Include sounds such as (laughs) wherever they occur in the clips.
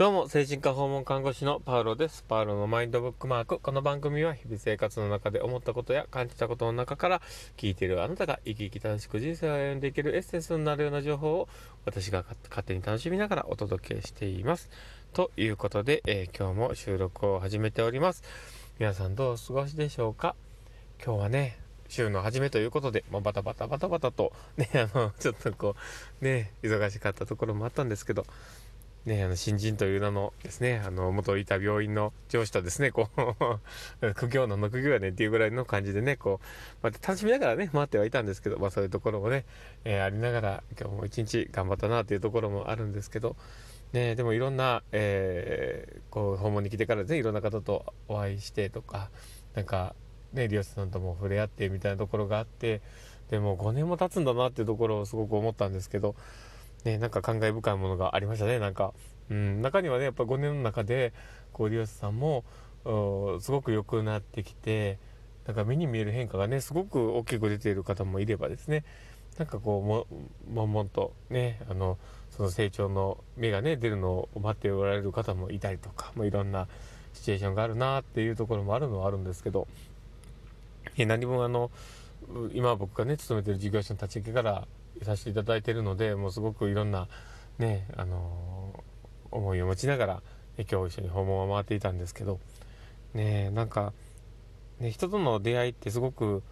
どうも、精神科訪問看護師のパウロです。パウロのマインドブックマーク。この番組は日々生活の中で思ったことや感じたことの中から聞いているあなたが生き生き楽しく人生を歩んでいけるエッセンスになるような情報を私が勝手に楽しみながらお届けしています。ということで、えー、今日も収録を始めております。皆さんどうお過ごしでしょうか？今日はね、週の初めということで、まあ、バタバタバタバタと、ね、あの、ちょっとこう、ね、忙しかったところもあったんですけど、ね、あの、新人という名のですね、あの、元いた病院の上司とですね、こう (laughs) 苦行のの苦行やねっていうぐらいの感じでね、こう、また楽しみながらね、回ってはいたんですけど、まあそういうところもね、えー、ありながら、今日も一日頑張ったなというところもあるんですけど、ね、でもいろんな、えー、こう、訪問に来てからね、いろんな方とお会いしてとか、なんか、ね、利用者さんとも触れ合ってみたいなところがあって、でも5年も経つんだなっていうところをすごく思ったんですけど、ね、なんか感慨深いものがありましたね、なんか。うん、中にはね、やっぱ5年の中で、こう、利用者さんも、すごく良くなってきて、なんか目に見える変化がね、すごく大きく出ている方もいればですね、なんかこう、も、悶々とね、あの、その成長の芽がね、出るのを待っておられる方もいたりとか、もういろんなシチュエーションがあるなっていうところもあるのはあるんですけど、え何もあの、今僕がね、勤めてる事業者の立ち上げからさせていただいているので、もうすごくいろんな、ね、あの、思いを持ちながら、今日一緒に訪問を回っていたんですけど、ね、なんか、ね、人との出会いってすごく、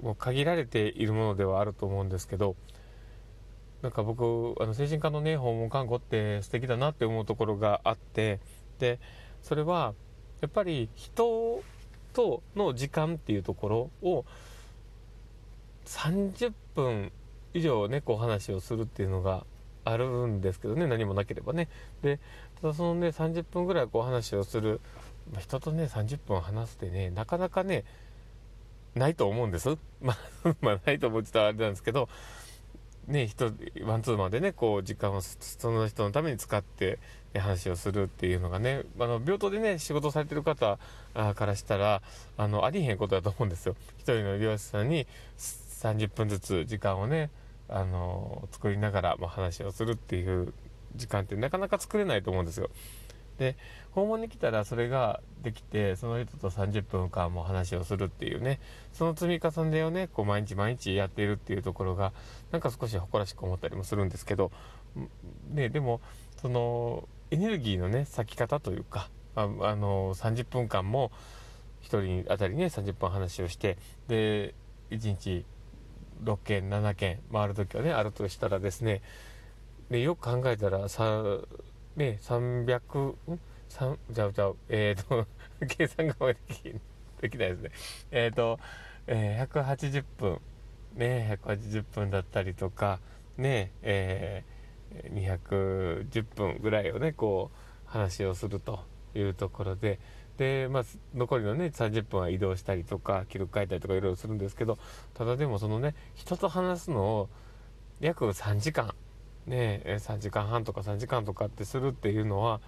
もう限られているものではあると思うんですけど、なんか僕、あの、精神科のね、訪問看護って素敵だなって思うところがあって、で、それは、やっぱり人との時間っていうところを、30分以上ね、こう話をするっていうのがあるんですけどね、何もなければね。で、ただそのね、30分ぐらいこう話をする、まあ、人とね、30分話すってね、なかなかね、ないと思うんです。(laughs) まあ、まあ、ないと思ってたらあれなんですけど、ね、人、ワンツーマンでね、こう、時間をその人のために使って、ね、話をするっていうのがね、あの、病棟でね、仕事されてる方からしたら、あの、ありえへんことだと思うんですよ。一人の利用者さんに30分ずつ時間をね、あの、作りながら、ま、話をするっていう時間ってなかなか作れないと思うんですよ。で、訪問に来たらそれができて、その人と30分間も話をするっていうね、その積み重ねをね、こう毎日毎日やっているっていうところが、なんか少し誇らしく思ったりもするんですけど、ね、でも、その、エネルギーのね、咲き方というか、ああの、30分間も、1人当たりね、30分話をして、で、1日6件、7件回るときはね、あるとしたらですね、で、よく考えたら、さ、ね、300、ん？三じゃあ、じゃあ、えっ、ー、と、(laughs) 計算ができ、できないですね。えっ、ー、と、えー、180分、ね、180分だったりとか、ね、えー、210分ぐらいをね、こう、話をするというところで、で、まあ、残りのね、30分は移動したりとか、記録書いたりとかいろいろするんですけど、ただでもそのね、人と話すのを約3時間、ね、3時間半とか3時間とかってするっていうのは、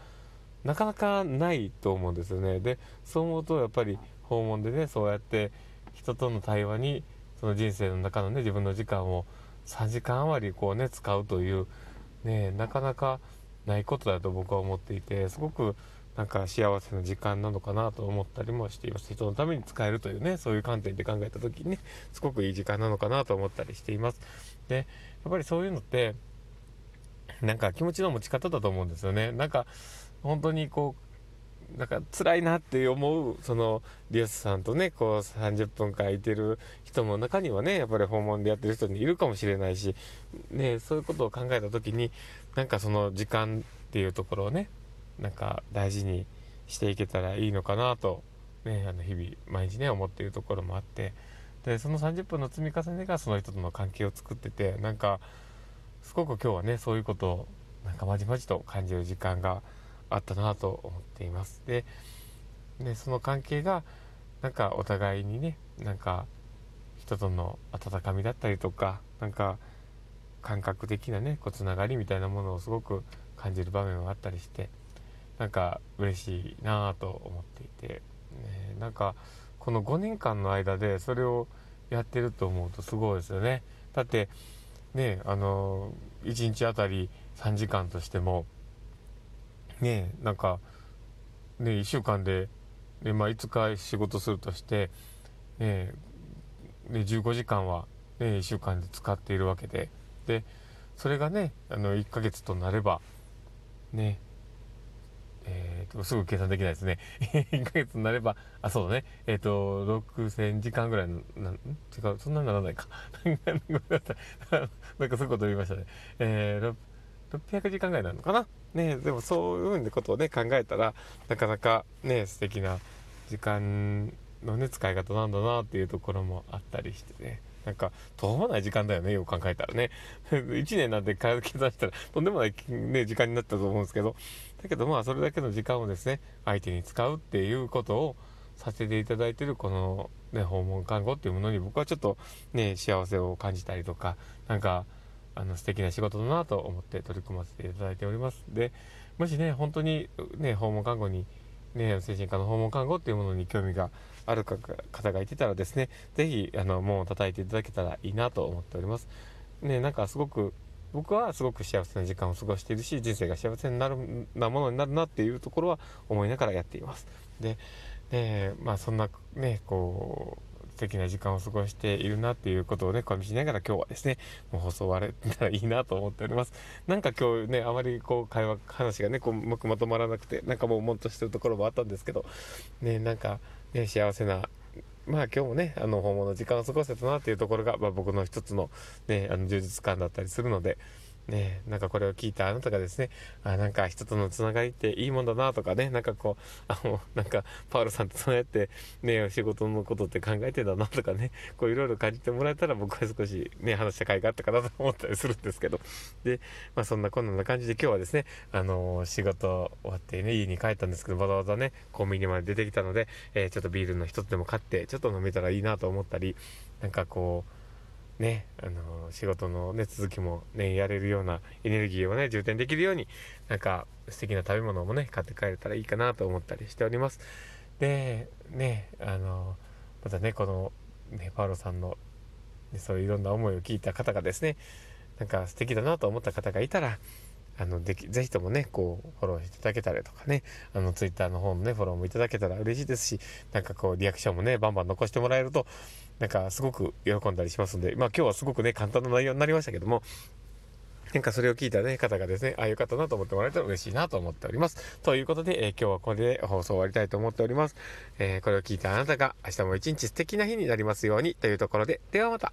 なかなかないと思うんですよね。で、そう思うとやっぱり訪問でね、そうやって人との対話に、その人生の中のね、自分の時間を3時間余りこうね、使うという、ね、なかなかないことだと僕は思っていて、すごくなんか幸せな時間なのかなと思ったりもしています。人のために使えるというね、そういう観点で考えた時にね、すごくいい時間なのかなと思ったりしています。で、やっぱりそういうのって、なんか気持ちの持ち方だと思うんですよね。なんか、本当にこう、なんか辛いなって思う、その、リオスさんとね、こう30分間いてる人も中にはね、やっぱり訪問でやってる人にいるかもしれないし、ね、そういうことを考えた時に、なんかその時間っていうところをね、なんか大事にしていけたらいいのかなと、ね、あの日々毎日ね思っているところもあって。でその30分の積み重ねがその人との関係を作っててなんかすごく今日はねそういうことをなんかまじまじと感じる時間があったなと思っています。ででその関係がなんかお互いにねなんか人との温かみだったりとかなんか感覚的なねこうつながりみたいなものをすごく感じる場面があったりしてなんか嬉しいなと思っていて、ね、なんかこの5年間の間でそれをやってると思うとすごいですよね。だってね、あの、1日あたり3時間としても、ねなんかね1週間で、ねまあ、5日仕事するとしてねね15時間は、ね、1週間で使っているわけででそれがねあの1ヶ月となればねと、すぐ計算できないですね。(laughs) 1ヶ月になれば、あ、そうだね。えっ、ー、と、6000時間ぐらいの、なん違う、そんなにならないか。(laughs) なんかそういうこと言いましたね。えー、600時間ぐらいなのかな？ね、でもそういうふうなことをね、考えたら、なかなかね、素敵な時間のね、使い方なんだなっていうところもあったりしてね。なんか、途方もない時間だよね、よく考えたらね。(laughs) 1年なんて計算したら、とんでもない、ね、時間になったと思うんですけど、だけどまあ、それだけの時間をですね、相手に使うっていうことをさせていただいてる、この、ね、訪問看護っていうものに僕はちょっとね、幸せを感じたりとか、なんか、あの素敵な仕事だなと思って取り組ませていただいております。で、もしね、本当にね、訪問看護に、ね、精神科の訪問看護っていうものに興味がある方がいてたらですね、ぜひ、あの、門を叩いていただけたらいいなと思っております。ね、なんかすごく、僕はすごく幸せな時間を過ごしているし、人生が幸せになるなものになるなっていうところは思いながらやっています。で、で、まあそんなね、こう、素敵な時間を過ごしているなっていうことをね、感じながら今日はですね、もう放送終われたらいいなと思っております。なんか今日ね、あまりこう会話、話がね、こううまくまとまらなくて、なんかもうもんとしてるところもあったんですけど、ね、なんかね、幸せなまあ今日もね、あの訪問の時間を過ごせたなっていうところが、まあ、僕の一つのね、あの充実感だったりするので、ね、なんかこれを聞いたあなたがですね、あなんか人とのつながりっていいもんだなとかね、なんかこう、あの、なんか、パウルさんってそうやって、ね、仕事のことって考えてんだなとかね、こういろいろ感じてもらえたら僕は少しね、話した甲斐があったかなと思ったりするんですけど、で、まあそんなこんな感じで今日はですね、あの、仕事終わってね、家に帰ったんですけど、わざわざね、コンビニまで出てきたので、えー、ちょっとビールの一つでも買って、ちょっと飲めたらいいなと思ったり、なんかこう、ね、あの仕事の、ね、続きも、ね、やれるようなエネルギーをね、充填できるように、なんか素敵な食べ物もね、買って帰れたらいいかなと思ったりしております。で、ね、あの、またね、この、ね、パウロさんの、ね、そういういろんな思いを聞いた方がですね、なんか素敵だなと思った方がいたら、あの、でき、ぜひともね、こう、フォローしていただけたりとかね、あの、ツイッターの方のね、フォローもいただけたら嬉しいですし、なんかこう、リアクションもね、バンバン残してもらえると、なんかすごく喜んだりしますんで、まあ今日はすごくね、簡単な内容になりましたけども、なんかそれを聞いたね、方がですね、ああよかったなと思ってもらえたら嬉しいなと思っております。ということで、えー、今日はこれで放送終わりたいと思っております。えー、これを聞いたあなたが明日も一日素敵な日になりますようにというところで、ではまた。